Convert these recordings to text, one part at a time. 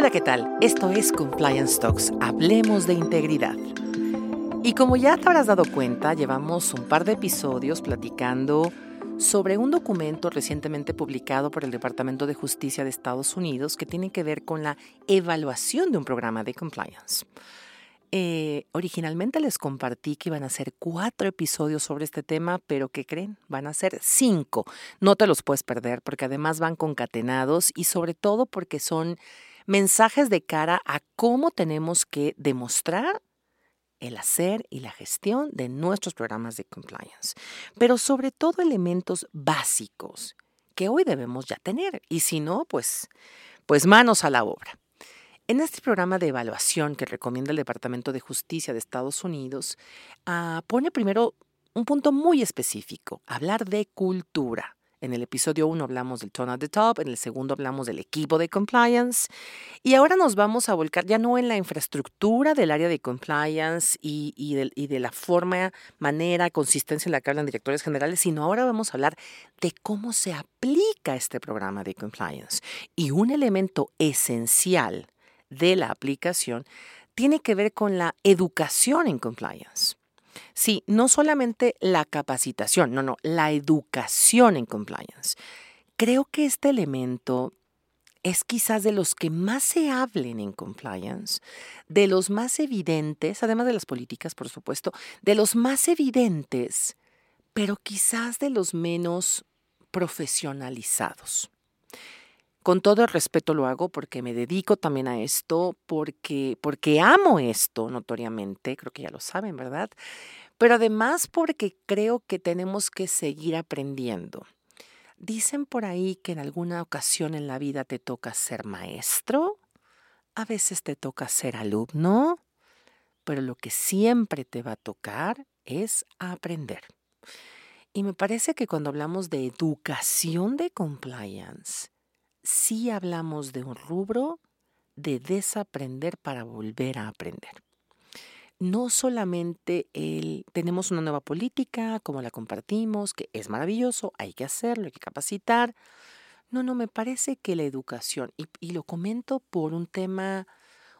Hola, ¿qué tal? Esto es Compliance Talks. Hablemos de integridad. Y como ya te habrás dado cuenta, llevamos un par de episodios platicando sobre un documento recientemente publicado por el Departamento de Justicia de Estados Unidos que tiene que ver con la evaluación de un programa de compliance. Eh, originalmente les compartí que iban a ser cuatro episodios sobre este tema, pero ¿qué creen? Van a ser cinco. No te los puedes perder porque además van concatenados y sobre todo porque son mensajes de cara a cómo tenemos que demostrar el hacer y la gestión de nuestros programas de compliance, pero sobre todo elementos básicos que hoy debemos ya tener y si no, pues, pues manos a la obra. En este programa de evaluación que recomienda el Departamento de Justicia de Estados Unidos, ah, pone primero un punto muy específico, hablar de cultura. En el episodio 1 hablamos del tone at the top, en el segundo hablamos del equipo de compliance y ahora nos vamos a volcar ya no en la infraestructura del área de compliance y, de, de la forma, manera, consistencia en la que hablan directores generales, sino ahora vamos a hablar de cómo se aplica este programa de compliance. Y un elemento esencial de la aplicación tiene que ver con la educación en compliance. Sí, no solamente la capacitación, no, no, la educación en compliance. Creo que este elemento es quizás de los que más se hablen en compliance, de los más evidentes, además de las políticas, por supuesto, de los más evidentes, pero quizás de los menos profesionalizados. Con todo el respeto lo hago porque me dedico también a esto, porque, porque amo esto notoriamente, creo que ya lo saben, ¿verdad? Pero además porque creo que tenemos que seguir aprendiendo. Dicen por ahí que en alguna ocasión en la vida te toca ser maestro, a veces te toca ser alumno, pero lo que siempre te va a tocar es aprender. Y me parece que cuando hablamos de educación de compliance, sí hablamos de un rubro de desaprender para volver a aprender. No solamente el, tenemos una nueva política, como la compartimos, que es maravilloso, hay que hacerlo, hay que capacitar. No, no, me parece que la educación, y, y lo comento por un tema,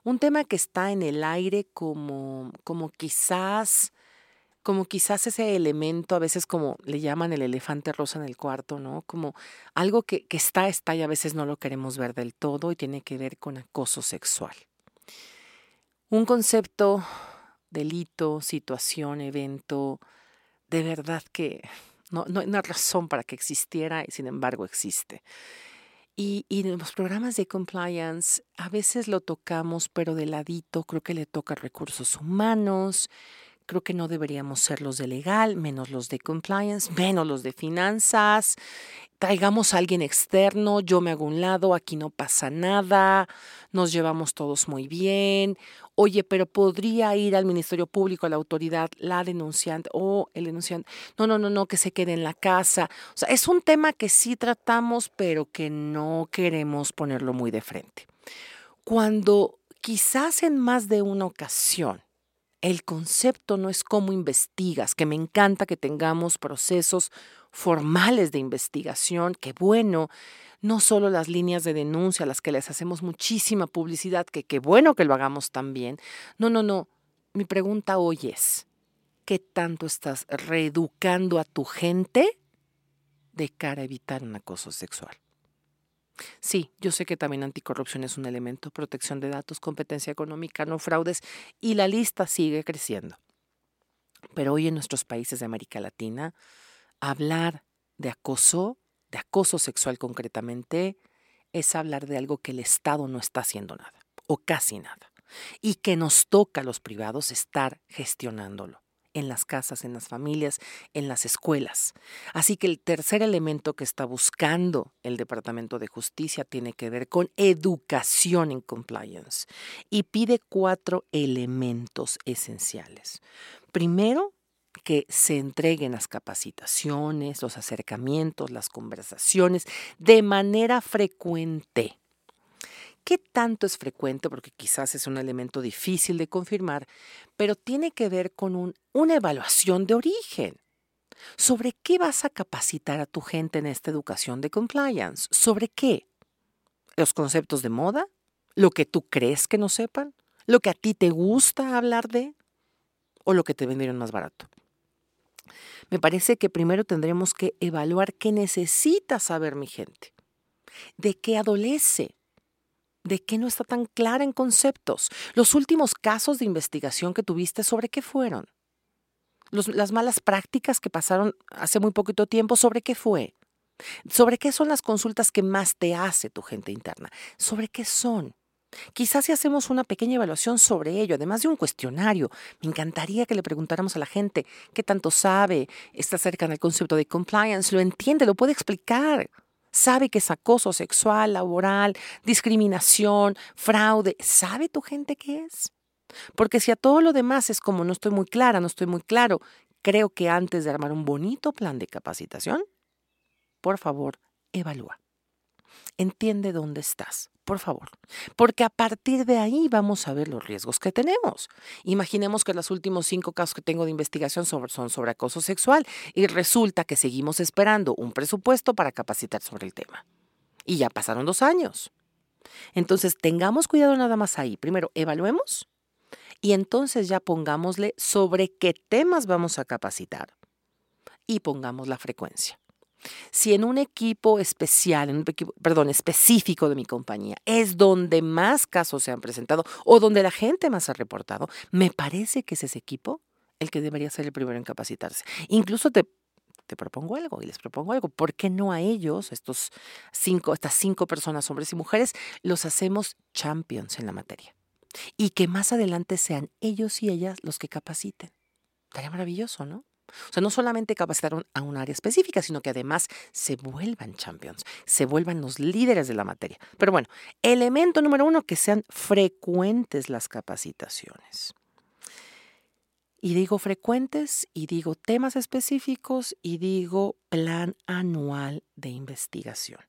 un tema que está en el aire como, como quizás como quizás ese elemento, a veces como le llaman el elefante rosa en el cuarto, ¿no? Como algo que, que está, está y a veces no lo queremos ver del todo y tiene que ver con acoso sexual. Un concepto, delito, situación, evento, de verdad que no, no hay una razón para que existiera y sin embargo existe. Y, y, en los programas de compliance a veces lo tocamos, pero de ladito, creo que le toca recursos humanos, Creo que no deberíamos ser los de legal, menos los de compliance, menos los de finanzas. Traigamos a alguien externo, yo me hago un lado, aquí no pasa nada, nos llevamos todos muy bien. Oye, pero podría ir al Ministerio Público, a la autoridad, la denunciante o el denunciante. No, no, no, no, que se quede en la casa. O sea, es un tema que sí tratamos, pero que no queremos ponerlo muy de frente. Cuando quizás en más de una ocasión el concepto no es cómo investigas, que me encanta que tengamos procesos formales de investigación, que bueno, no solo las líneas de denuncia, las que les hacemos muchísima publicidad, que qué bueno que lo hagamos también. No, no, no. Mi pregunta hoy es, ¿qué tanto estás reeducando a tu gente de cara a evitar un acoso sexual? Sí, yo sé que también anticorrupción es un elemento, protección de datos, competencia económica, no fraudes, y la lista sigue creciendo. Pero hoy en nuestros países de América Latina, hablar de acoso, de acoso sexual concretamente, es hablar de algo que el Estado no está haciendo nada, o casi nada, y que nos toca a los privados estar gestionándolo en las casas, en las familias, en las escuelas. Así que el tercer elemento que está buscando el Departamento de Justicia tiene que ver con educación en compliance y pide cuatro elementos esenciales. Primero, que se entreguen las capacitaciones, los acercamientos, las conversaciones de manera frecuente ¿Qué tanto es frecuente? Porque quizás es un elemento difícil de confirmar, pero tiene que ver con una evaluación de origen. ¿Sobre qué vas a capacitar a tu gente en esta educación de compliance? ¿Sobre qué? ¿Los conceptos de moda? ¿Lo que tú crees que no sepan? ¿Lo que a ti te gusta hablar de? ¿O lo que te vendieron más barato? Me parece que primero tendremos que evaluar qué necesita saber mi gente, de qué adolece, de qué no está tan clara en conceptos. Los últimos casos de investigación que tuviste, ¿sobre qué fueron? las malas prácticas que pasaron hace muy poquito tiempo, ¿sobre qué fue? ¿Sobre qué son las consultas que más te hace tu gente interna? ¿Sobre qué son? Quizás si hacemos una pequeña evaluación sobre ello, además de un cuestionario, me encantaría que le preguntáramos a la gente qué tanto sabe, está cerca del concepto de compliance, lo entiende, lo puede explicar. Sabe que es acoso sexual, laboral, discriminación, fraude. ¿Sabe tu gente qué es? Porque si a todo lo demás es como no estoy muy clara, no estoy muy claro, creo que antes de armar un bonito plan de capacitación, por favor, evalúa. Entiende dónde estás, por favor, porque a partir de ahí vamos a ver los riesgos que tenemos. Imaginemos que los últimos cinco casos que tengo de investigación son sobre acoso sexual y resulta que seguimos esperando un presupuesto para capacitar sobre el tema. Y ya pasaron dos años. Entonces, tengamos cuidado nada más ahí. Primero, evaluemos y entonces ya pongámosle sobre qué temas vamos a capacitar y pongamos la frecuencia. Si en un equipo especial, en un equipo, perdón, específico de mi compañía, es donde más casos se han presentado o donde la gente más ha reportado, me parece que es ese equipo el que debería ser el primero en capacitarse. Incluso te, te propongo algo y les propongo algo. ¿Por qué no a ellos, estos cinco, estas cinco personas, hombres y mujeres, los hacemos champions en la materia? Y que más adelante sean ellos y ellas los que capaciten. Estaría maravilloso, ¿no? O sea, no solamente capacitaron a un área específica, sino que además se vuelvan champions, se vuelvan los líderes de la materia. Pero bueno, elemento número uno, que sean frecuentes las capacitaciones. Y digo frecuentes, y digo temas específicos, y digo plan anual de investigación.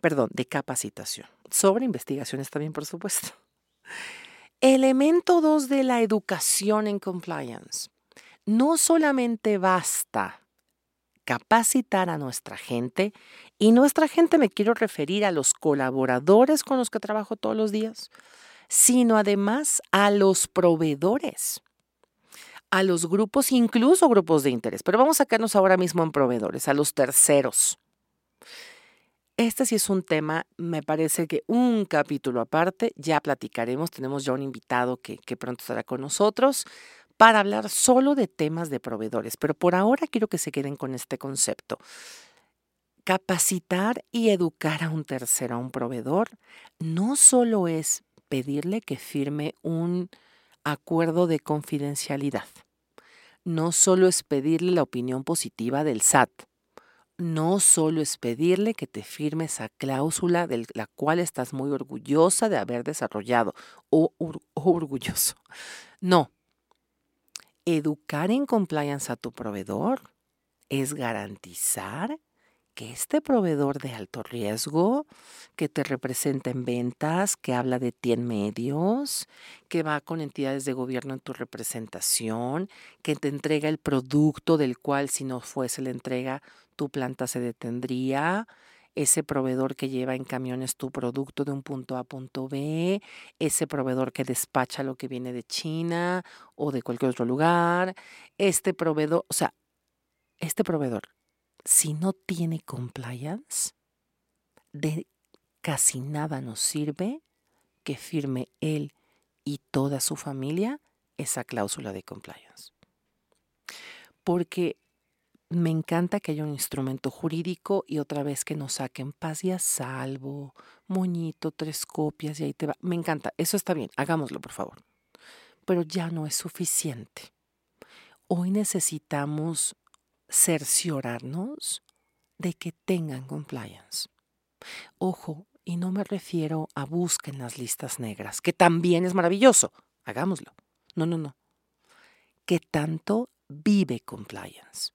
Perdón, de capacitación. Sobre investigaciones también, por supuesto. Elemento dos de la educación en compliance no solamente basta capacitar a nuestra gente, y nuestra gente me quiero referir a los colaboradores con los que trabajo todos los días, sino además a los proveedores, a los grupos, incluso grupos de interés. Pero vamos a quedarnos ahora mismo en proveedores, a los terceros. Este sí es un tema, me parece que un capítulo aparte, ya platicaremos, tenemos ya un invitado que, que pronto estará con nosotros para hablar solo de temas de proveedores, pero por ahora quiero que se queden con este concepto. Capacitar y educar a un tercero, a un proveedor, no solo es pedirle que firme un acuerdo de confidencialidad, no solo es pedirle la opinión positiva del SAT, no solo es pedirle que te firme esa cláusula de la cual estás muy orgullosa de haber desarrollado o, o orgulloso. No, Educar en compliance a tu proveedor es garantizar que este proveedor de alto riesgo, que te representa en ventas, que habla de ti en medios, que va con entidades de gobierno en tu representación, que te entrega el producto del cual si no fuese la entrega, tu planta se detendría, ese proveedor que lleva en camiones tu producto de un punto A a punto B, ese proveedor que despacha lo que viene de China o de cualquier otro lugar, este proveedor, o sea, este proveedor, si no tiene compliance, de casi nada nos sirve que firme él y toda su familia esa cláusula de compliance. Porque me encanta que haya un instrumento jurídico y otra vez que nos saquen paz y a salvo, moñito, tres copias y ahí te va. Me encanta, eso está bien, hagámoslo por favor. Pero ya no es suficiente. Hoy necesitamos cerciorarnos de que tengan compliance. Ojo, y no me refiero a busquen las listas negras, que también es maravilloso. Hagámoslo. No, no, no. Que tanto vive compliance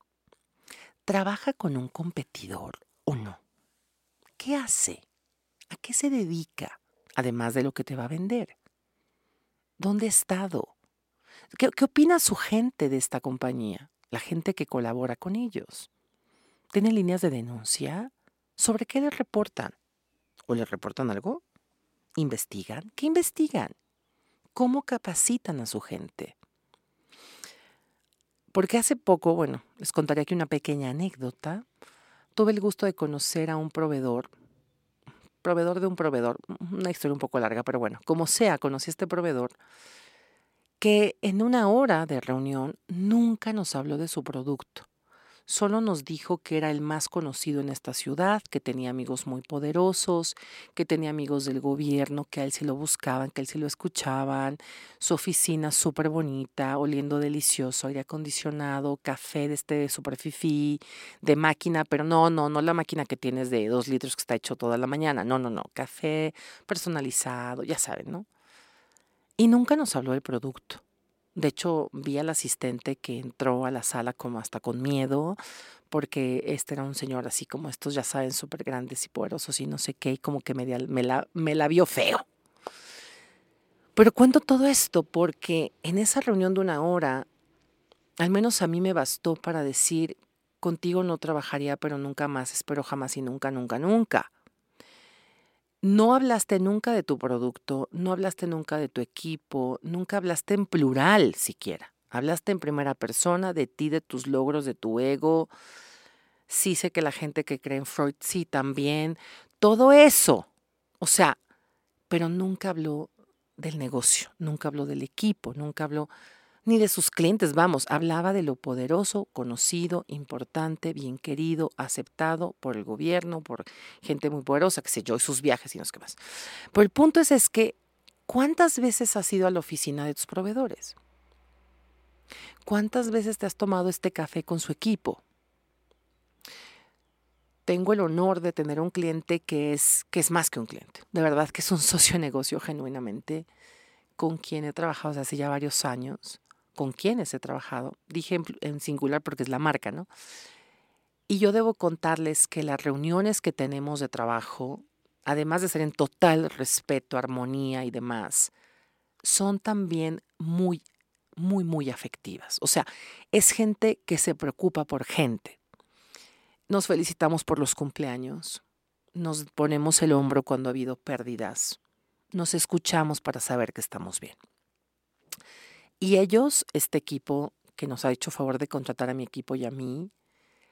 ¿Trabaja con un competidor o no? ¿Qué hace? ¿A qué se dedica? Además de lo que te va a vender. ¿Dónde ha estado? ¿Qué, opina su gente de esta compañía? La gente que colabora con ellos. ¿Tienen líneas de denuncia? ¿Sobre qué les reportan? ¿O les reportan algo? ¿Investigan? ¿Qué investigan? ¿Cómo capacitan a su gente? Porque hace poco, bueno, les contaré aquí una pequeña anécdota. Tuve el gusto de conocer a un proveedor, proveedor de un proveedor, una historia un poco larga, pero bueno, como sea, conocí a este proveedor que en una hora de reunión nunca nos habló de su producto. Solo nos dijo que era el más conocido en esta ciudad, que tenía amigos muy poderosos, que tenía amigos del gobierno, que a él sí lo buscaban, que a él sí lo escuchaban, su oficina súper bonita, oliendo delicioso, aire acondicionado, café de este super de máquina, pero no, no, no la máquina que tienes de dos litros que está hecho toda la mañana, no, no, no, café personalizado, ya saben, ¿no? Y nunca nos habló del producto. De hecho, vi al asistente que entró a la sala como hasta con miedo, porque este era un señor así como estos, ya saben, súper grandes y poderosos y no sé qué, y como que me, la, me la vio feo. Pero cuento todo esto porque en esa reunión de una hora, al menos a mí me bastó para decir, contigo no trabajaría, pero nunca más, espero jamás y nunca, nunca, nunca no hablaste nunca de tu producto, no hablaste nunca de tu equipo, nunca hablaste en plural siquiera. Hablaste en primera persona de ti, de tus logros, de tu ego. Sí sé que la gente que cree en Freud, sí también. Todo eso. O sea, pero nunca habló del negocio, nunca habló del equipo, nunca habló ni de sus clientes, vamos, hablaba de lo poderoso, conocido, importante, bien querido, aceptado por el gobierno, por gente muy poderosa, que sé yo, y sus viajes y no sé qué más. Pero el punto es, es que, ¿cuántas veces has ido a la oficina de tus proveedores? ¿Cuántas veces te has tomado este café con su equipo? Tengo el honor de tener un cliente que es, que es más que un cliente. De verdad que es un socio de negocio genuinamente con quien he trabajado hace ya varios años con quienes he trabajado. Dije en, singular porque es la marca, ¿no? Y yo debo contarles que las reuniones que tenemos de trabajo, además de ser en total respeto, armonía y demás, son también muy, muy, muy afectivas. O sea, es gente que se preocupa por gente. Nos felicitamos por los cumpleaños, nos ponemos el hombro cuando ha habido pérdidas, nos escuchamos para saber que estamos bien. Y ellos, este equipo que nos ha hecho favor de contratar a mi equipo y a mí,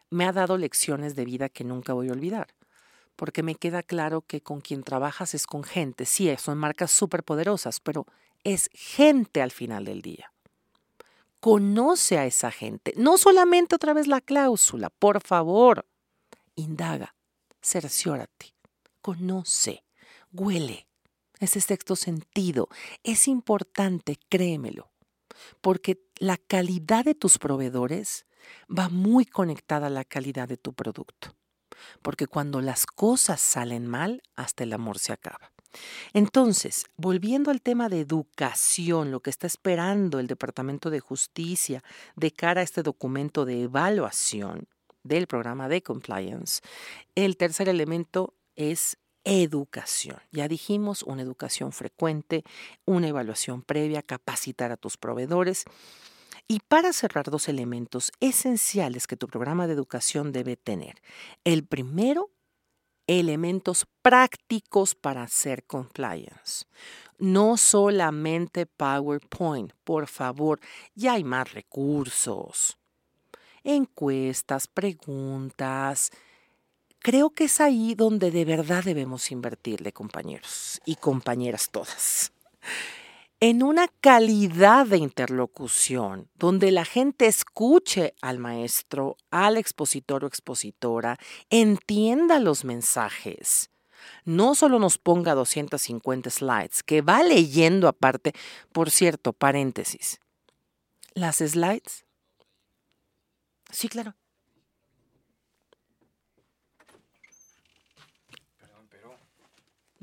me ha dado lecciones de vida que nunca voy a olvidar. Porque me queda claro que con quien trabajas es con gente. Sí, son marcas súper poderosas, pero es gente al final del día. Conoce a esa gente. No solamente otra vez la cláusula, por favor. Indaga, cerciórate, conoce, huele. Ese sexto sentido es importante, créemelo porque la calidad de tus proveedores va muy conectada a la calidad de tu producto. Porque cuando las cosas salen mal, hasta el amor se acaba. Entonces, volviendo al tema de educación, lo que está esperando el Departamento de Justicia de cara a este documento de evaluación del programa de compliance, el tercer elemento es educación. Ya dijimos, una educación frecuente, una evaluación previa, capacitar a tus proveedores. Y para cerrar dos elementos esenciales que tu programa de educación debe tener. El primero, elementos prácticos para hacer compliance. No solamente PowerPoint, por favor, ya hay más recursos. Encuestas, preguntas, creo que es ahí donde de verdad debemos invertirle, compañeros y compañeras todas. En una calidad de interlocución donde la gente escuche al maestro, al expositor o expositora, entienda los mensajes. No solo nos ponga 250 slides, que va leyendo aparte. Por cierto, paréntesis. Las slides. Sí, claro.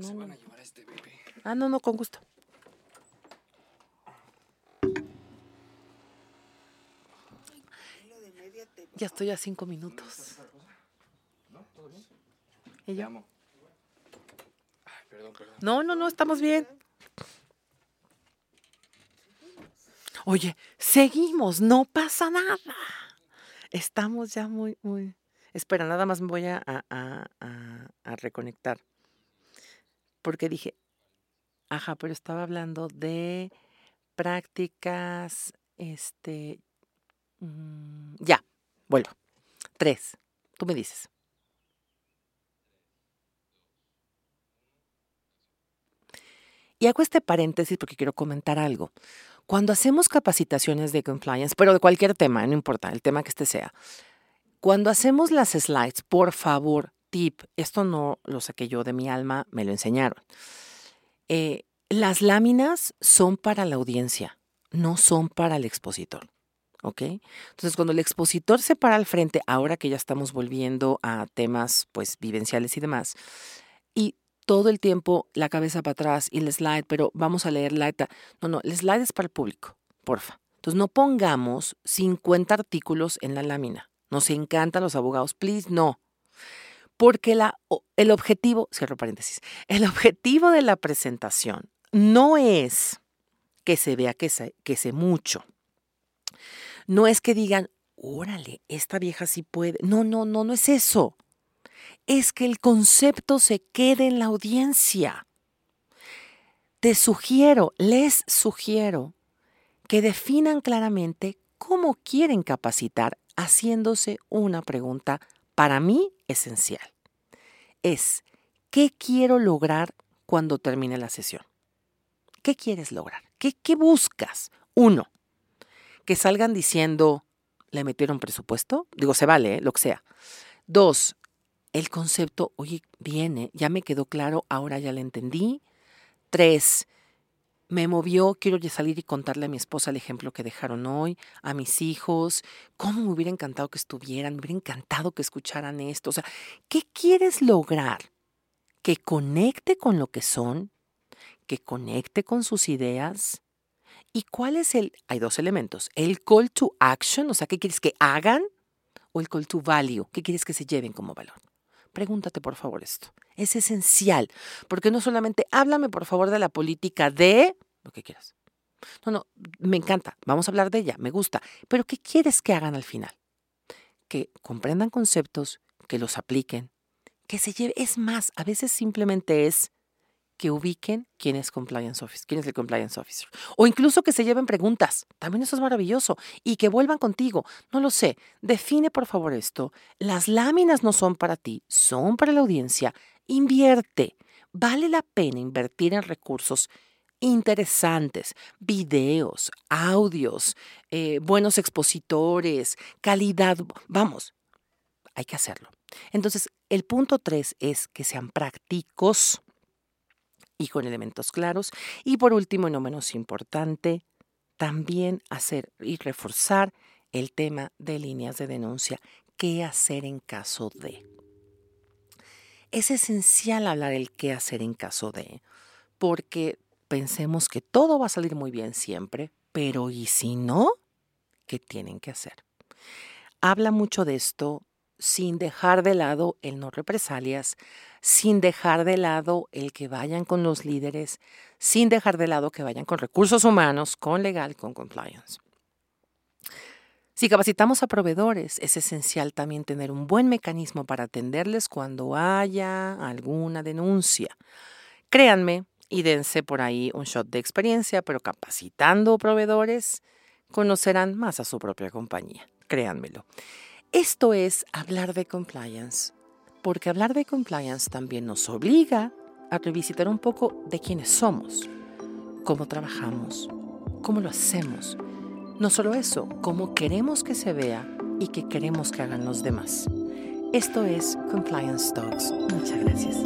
Se van a llevar a este bebé. Ah, no, no, con gusto. Ya estoy a cinco minutos. ¿No? ¿Todo bien? ¿Y Te yo? amo. Ay, perdón, perdón. No, no, no, estamos bien. Oye, seguimos, no pasa nada. Estamos ya muy, muy. Espera, nada más me voy a- a- a reconectar. Porque dije, Ajá, pero estaba hablando de prácticas, este, mm, ya, vuelvo. Tres, tú me dices. Y hago este paréntesis porque quiero comentar algo. Cuando hacemos capacitaciones de compliance, pero de cualquier tema, no importa, el tema que este sea, cuando hacemos las slides, por favor, tip, esto no lo saqué yo de mi alma, me lo enseñaron. Eh, las láminas son para la audiencia, no son para el expositor. ¿Ok? Entonces, cuando el expositor se para al frente, ahora que ya estamos volviendo a temas pues vivenciales y demás, y todo el tiempo la cabeza para atrás y el slide, pero vamos a leer la... No, no, el slide es para el público, porfa. Entonces, no pongamos 50 artículos en la lámina. Nos encantan los abogados, please, no. Porque la, el objetivo, cierro paréntesis, el objetivo de la presentación no es que se vea que sé, que mucho. No es que digan, órale, esta vieja sí puede. No, no, no, no es eso es que el concepto se quede en la audiencia. Te sugiero, les sugiero, que definan claramente cómo quieren capacitar haciéndose una pregunta para mí esencial. Es, ¿qué quiero lograr cuando termine la sesión? ¿Qué quieres lograr? ¿Qué, buscas? Uno, que salgan diciendo, ¿le metieron presupuesto? Digo, se vale, ¿eh? lo que sea. Dos, el concepto, oye, viene, ya me quedó claro, ahora ya lo entendí. Tres, me movió, quiero salir y contarle a mi esposa el ejemplo que dejaron hoy, a mis hijos, cómo me hubiera encantado que estuvieran, me hubiera encantado que escucharan esto. O sea, ¿qué quieres lograr? Que conecte con lo que son, que conecte con sus ideas. ¿Y cuál es el? Hay dos elementos. El call to action, o sea, ¿qué quieres que hagan? O el call to value, ¿qué quieres que se lleven como valor? Pregúntate por favor esto. Es esencial, porque no solamente háblame por favor de la política de lo que quieras. No, no, me encanta, vamos a hablar de ella, me gusta, pero ¿qué quieres que hagan al final? Que comprendan conceptos, que los apliquen, que se lleve, es más, a veces simplemente es que ubiquen quién es compliance officer, quién es el compliance officer. O incluso que se lleven preguntas. También eso es maravilloso. Y que vuelvan contigo. No lo sé. Define por favor esto. Las láminas no son para ti, son para la audiencia. Invierte. Vale la pena invertir en recursos interesantes, videos, audios, eh, buenos expositores, calidad. Vamos, hay que hacerlo. Entonces, el punto tres es que sean prácticos y con elementos claros. Y por último, y no menos importante, también hacer y reforzar el tema de líneas de denuncia. ¿Qué hacer en caso de? Es esencial hablar el qué hacer en caso de, porque pensemos que todo va a salir muy bien siempre, pero ¿y si no? ¿Qué tienen que hacer? Habla mucho de esto sin dejar de lado el no represalias, sin dejar de lado el que vayan con los líderes, sin dejar de lado que vayan con recursos humanos, con legal, con compliance. Si capacitamos a proveedores, es esencial también tener un buen mecanismo para atenderles cuando haya alguna denuncia. Créanme y dense por ahí un shot de experiencia, pero capacitando proveedores, conocerán más a su propia compañía. Créanmelo. Esto es hablar de compliance, porque hablar de compliance también nos obliga a revisitar un poco de quiénes somos, cómo trabajamos, cómo lo hacemos. No solo eso, cómo queremos que se vea y qué queremos que hagan los demás. Esto es Compliance Talks. Muchas gracias.